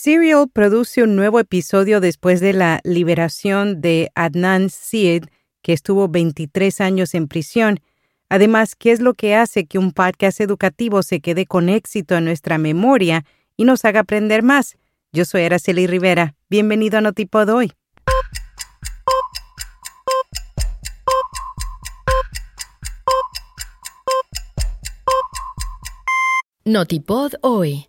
Serial produce un nuevo episodio después de la liberación de Adnan Syed, que estuvo 23 años en prisión. Además, ¿qué es lo que hace que un podcast educativo se quede con éxito en nuestra memoria y nos haga aprender más? Yo soy Araceli Rivera. Bienvenido a Notipod hoy. Notipod hoy.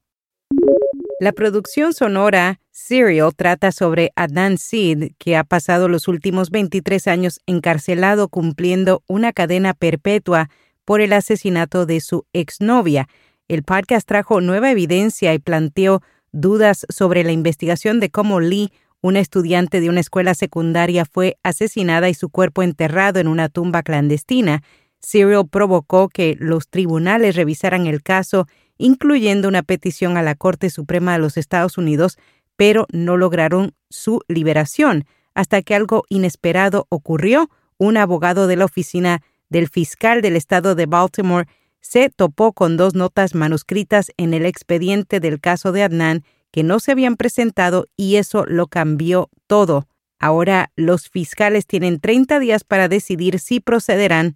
La producción sonora Serial trata sobre Adnan Sid, que ha pasado los últimos 23 años encarcelado cumpliendo una cadena perpetua por el asesinato de su exnovia. El podcast trajo nueva evidencia y planteó dudas sobre la investigación de cómo Lee, una estudiante de una escuela secundaria, fue asesinada y su cuerpo enterrado en una tumba clandestina. Serial provocó que los tribunales revisaran el caso incluyendo una petición a la Corte Suprema de los Estados Unidos, pero no lograron su liberación hasta que algo inesperado ocurrió. Un abogado de la oficina del fiscal del estado de Baltimore se topó con dos notas manuscritas en el expediente del caso de Adnan que no se habían presentado y eso lo cambió todo. Ahora los fiscales tienen 30 días para decidir si procederán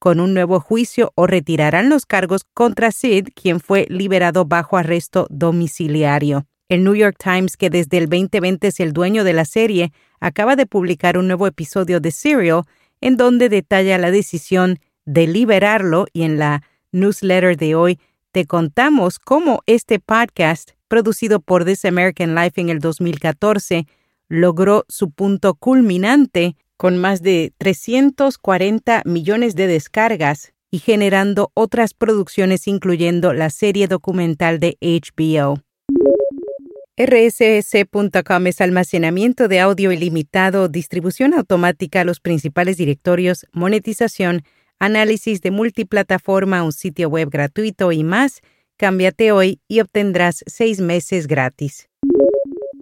con un nuevo juicio o retirarán los cargos contra Sid, quien fue liberado bajo arresto domiciliario. El New York Times, que desde el 2020 es el dueño de la serie, acaba de publicar un nuevo episodio de Serial en donde detalla la decisión de liberarlo y en la newsletter de hoy te contamos cómo este podcast, producido por This American Life en el 2014, logró su punto culminante con más de 340 millones de descargas y generando otras producciones incluyendo la serie documental de HBO. RSS.com es almacenamiento de audio ilimitado, distribución automática a los principales directorios, monetización, análisis de multiplataforma, un sitio web gratuito y más. Cámbiate hoy y obtendrás seis meses gratis.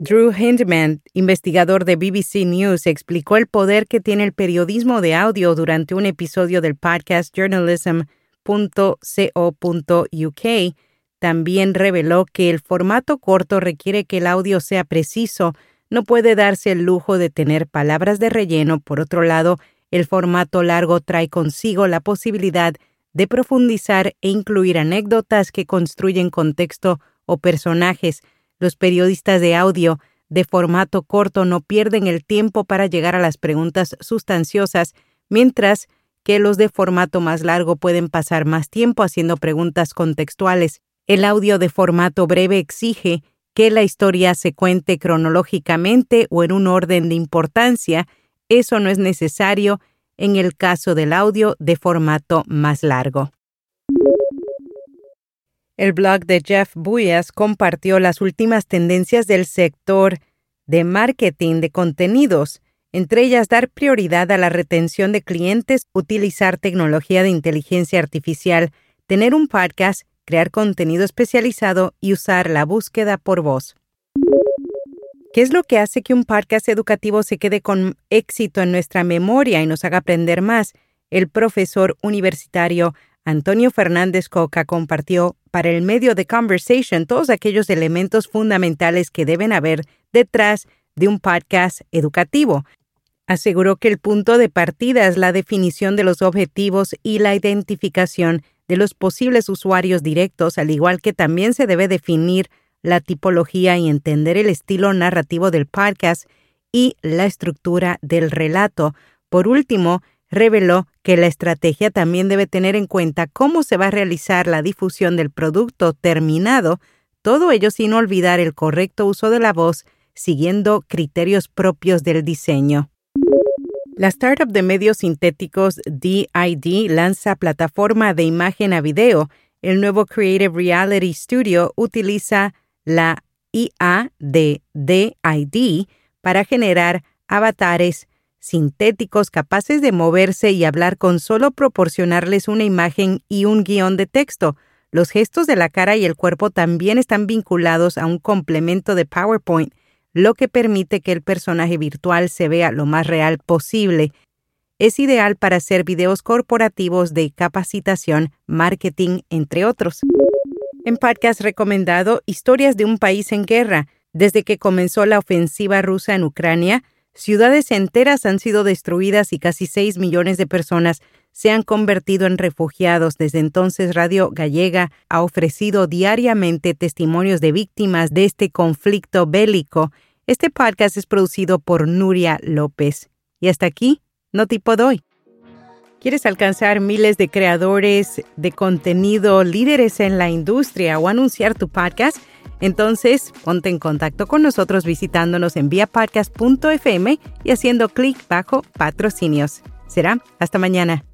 Drew Hindman, investigador de BBC News, explicó el poder que tiene el periodismo de audio durante un episodio del podcast journalism.co.uk. También reveló que el formato corto requiere que el audio sea preciso, no puede darse el lujo de tener palabras de relleno. Por otro lado, el formato largo trae consigo la posibilidad de profundizar e incluir anécdotas que construyen contexto o personajes, los periodistas de audio de formato corto no pierden el tiempo para llegar a las preguntas sustanciosas, mientras que los de formato más largo pueden pasar más tiempo haciendo preguntas contextuales. El audio de formato breve exige que la historia se cuente cronológicamente o en un orden de importancia. Eso no es necesario en el caso del audio de formato más largo. El blog de Jeff Buyas compartió las últimas tendencias del sector de marketing de contenidos, entre ellas dar prioridad a la retención de clientes, utilizar tecnología de inteligencia artificial, tener un podcast, crear contenido especializado y usar la búsqueda por voz. ¿Qué es lo que hace que un podcast educativo se quede con éxito en nuestra memoria y nos haga aprender más? El profesor universitario Antonio Fernández Coca compartió para el medio de Conversation todos aquellos elementos fundamentales que deben haber detrás de un podcast educativo. Aseguró que el punto de partida es la definición de los objetivos y la identificación de los posibles usuarios directos, al igual que también se debe definir la tipología y entender el estilo narrativo del podcast y la estructura del relato. Por último, reveló que la estrategia también debe tener en cuenta cómo se va a realizar la difusión del producto terminado, todo ello sin olvidar el correcto uso de la voz, siguiendo criterios propios del diseño. La startup de medios sintéticos DID lanza plataforma de imagen a video. El nuevo Creative Reality Studio utiliza la IA de DID para generar avatares sintéticos capaces de moverse y hablar con solo proporcionarles una imagen y un guion de texto. Los gestos de la cara y el cuerpo también están vinculados a un complemento de PowerPoint, lo que permite que el personaje virtual se vea lo más real posible. Es ideal para hacer videos corporativos de capacitación, marketing, entre otros. En podcast recomendado Historias de un país en guerra. Desde que comenzó la ofensiva rusa en Ucrania, ciudades enteras han sido destruidas y casi 6 millones de personas se han convertido en refugiados. Desde entonces, Radio Gallega ha ofrecido diariamente testimonios de víctimas de este conflicto bélico. Este podcast es producido por Nuria López. Y hasta aquí, no tipo doy. ¿Quieres alcanzar miles de creadores de contenido, líderes en la industria o anunciar tu podcast? Entonces, ponte en contacto con nosotros visitándonos en viapodcast.fm y haciendo clic bajo patrocinios. Será hasta mañana.